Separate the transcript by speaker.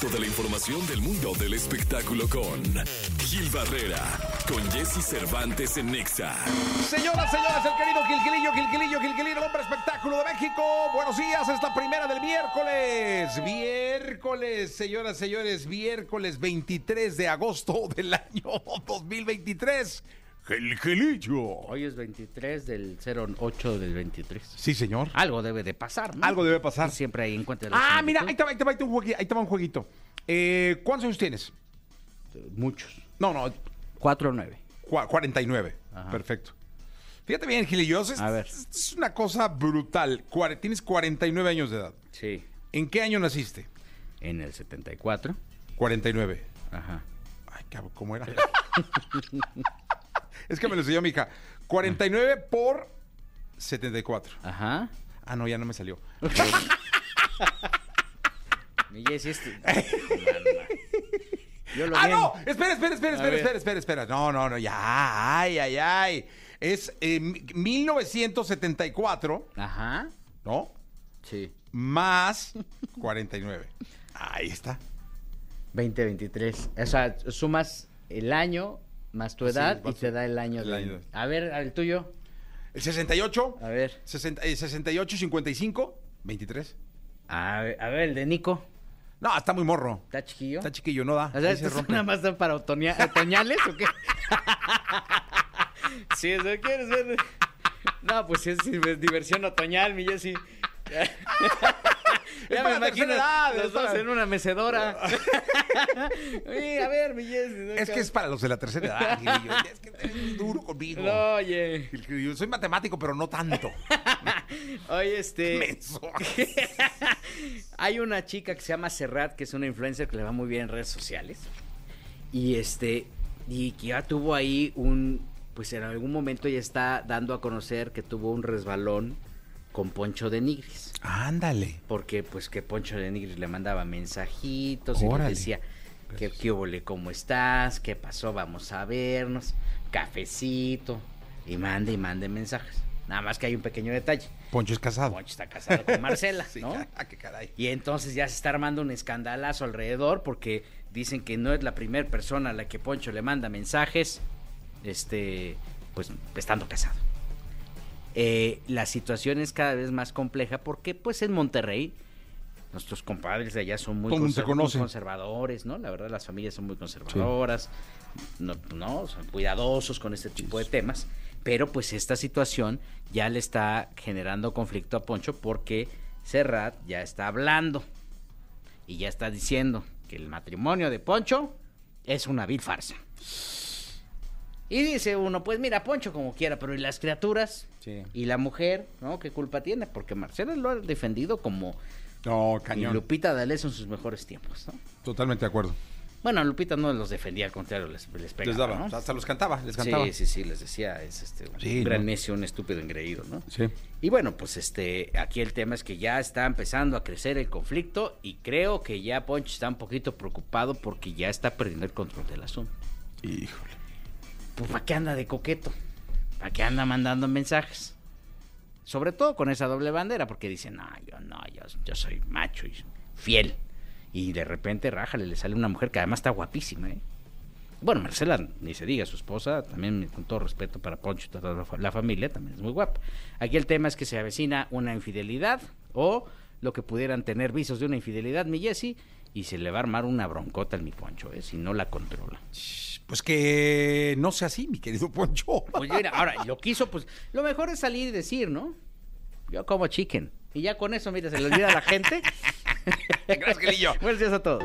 Speaker 1: resto de la información del mundo del espectáculo con Gil Barrera, con Jesse Cervantes en Nexa.
Speaker 2: Señoras, señores, el querido Gilquilillo, Gilquilillo, Gilquilillo, hombre espectáculo de México. Buenos días, es la primera del miércoles. Miércoles, señoras, señores, miércoles 23 de agosto del año 2023. Gilquilillo.
Speaker 3: Hoy es 23 del 08 del 23.
Speaker 2: Sí, señor.
Speaker 3: Algo debe de pasar, ¿no?
Speaker 2: Algo debe pasar.
Speaker 3: Siempre hay encuentros.
Speaker 2: Ah, mira, ahí te va, ahí te va, ahí te va un jueguito. Ahí te va un jueguito. Eh, ¿Cuántos años tienes?
Speaker 3: Muchos.
Speaker 2: No, no,
Speaker 3: 4 o 9.
Speaker 2: cua- 49.
Speaker 3: Ajá.
Speaker 2: Perfecto. Fíjate bien, Gilillo, es,
Speaker 3: A ver.
Speaker 2: es una cosa brutal. Cuare- tienes 49 años de edad.
Speaker 3: Sí.
Speaker 2: ¿En qué año naciste?
Speaker 3: En el 74.
Speaker 2: 49.
Speaker 3: Ajá.
Speaker 2: Ay, cabrón, ¿cómo era? es que me lo enseñó mi hija. 49 por 74.
Speaker 3: Ajá.
Speaker 2: Ah, no, ya no me salió.
Speaker 3: Mi Jessy, este... No. Yo lo
Speaker 2: ¡Ah,
Speaker 3: vi
Speaker 2: no! Espera, espera, espera, espera,
Speaker 3: ver.
Speaker 2: espera, espera, espera. No, no, no, ya. Ay, ay, ay. Es eh, mi- 1974,
Speaker 3: Ajá.
Speaker 2: ¿no?
Speaker 3: Sí.
Speaker 2: Más 49. Ahí está.
Speaker 3: 2023. O sea, sumas el año más tu
Speaker 2: Sí,
Speaker 3: edad y te da el año.
Speaker 2: el año.
Speaker 3: A ver, el tuyo.
Speaker 2: El 68,
Speaker 3: A ver.
Speaker 2: 60, eh, 68, 55, 23.
Speaker 3: A ver, a ver, el de Nico.
Speaker 2: No, está muy morro.
Speaker 3: ¿Está chiquillo?
Speaker 2: Está chiquillo, no da.
Speaker 3: O sea,
Speaker 2: se
Speaker 3: ¿esto
Speaker 2: rompe.
Speaker 3: nada más da para otoña- otoñales o qué? si eso quieres ver. No, pues es diversión otoñal, mi Jessy. ya
Speaker 2: para
Speaker 3: me
Speaker 2: la
Speaker 3: imagino
Speaker 2: tercera edad,
Speaker 3: los dos en una mecedora. Oye, a ver, mi.
Speaker 2: Es que es para los de la tercera edad, Gilillo. Es que eres duro conmigo.
Speaker 3: No, oye.
Speaker 2: Soy matemático, pero no tanto.
Speaker 3: Oye, este... Hay una chica que se llama Serrat, que es una influencer que le va muy bien en redes sociales. Y este, y que ya tuvo ahí un, pues en algún momento ya está dando a conocer que tuvo un resbalón con Poncho de Nigris.
Speaker 2: Ándale.
Speaker 3: Porque pues que Poncho de Nigris le mandaba mensajitos y le decía, que qué ole, cómo estás? ¿Qué pasó? Vamos a vernos. Cafecito. Y mande y mande mensajes. Nada más que hay un pequeño detalle.
Speaker 2: Poncho es casado.
Speaker 3: Poncho está casado con Marcela,
Speaker 2: Sí,
Speaker 3: ¿no?
Speaker 2: ah, qué caray.
Speaker 3: Y entonces ya se está armando un escandalazo alrededor porque dicen que no es la primera persona a la que Poncho le manda mensajes, este, pues estando casado. Eh, la situación es cada vez más compleja porque pues en Monterrey nuestros compadres de allá son muy, conservadores, ¿no? La verdad las familias son muy conservadoras, no, no, son cuidadosos con este tipo de temas, pero pues esta situación ya le está generando conflicto a Poncho porque Serrat ya está hablando y ya está diciendo que el matrimonio de Poncho es una vil farsa. Y dice uno, pues mira, Poncho como quiera, pero ¿y las criaturas?
Speaker 2: Sí.
Speaker 3: Y la mujer, ¿no? ¿Qué culpa tiene? Porque Marcela lo ha defendido como
Speaker 2: No,
Speaker 3: y
Speaker 2: cañón.
Speaker 3: Lupita D'Alessio en sus mejores tiempos, ¿no?
Speaker 2: Totalmente de acuerdo.
Speaker 3: Bueno, Lupita no los defendía, al contrario, les, les pegaba,
Speaker 2: les daba.
Speaker 3: ¿no?
Speaker 2: Hasta los cantaba, les cantaba.
Speaker 3: Sí, sí, sí, les decía, es este, un
Speaker 2: Sí,
Speaker 3: gran
Speaker 2: ¿no?
Speaker 3: necio, un estúpido engreído, ¿no?
Speaker 2: Sí.
Speaker 3: Y bueno, pues este, aquí el tema es que ya está empezando a crecer el conflicto y creo que ya Poncho está un poquito preocupado porque ya está perdiendo el control del asunto.
Speaker 2: Híjole.
Speaker 3: Pues ¿para qué anda de coqueto? ¿Para qué anda mandando mensajes? Sobre todo con esa doble bandera, porque dicen, no, yo no, yo, soy macho y fiel. Y de repente, rájale, le sale una mujer que además está guapísima, ¿eh? Bueno, Marcela, ni se diga, su esposa, también con todo respeto para Poncho y toda la fa- la familia, también es muy guapa. Aquí el tema es que se avecina una infidelidad o lo que pudieran tener visos de una infidelidad, mi Jessy, y se le va a armar una broncota al mi Poncho, ¿eh? Si no la controla.
Speaker 2: Pues que no sea así, mi querido Poncho.
Speaker 3: Pues mira, ahora, lo quiso, pues lo mejor es salir y decir, ¿no? Yo como chicken. Y ya con eso, mira, se le olvida a la gente.
Speaker 2: Gracias, Gilillo.
Speaker 3: Buenos días a todos.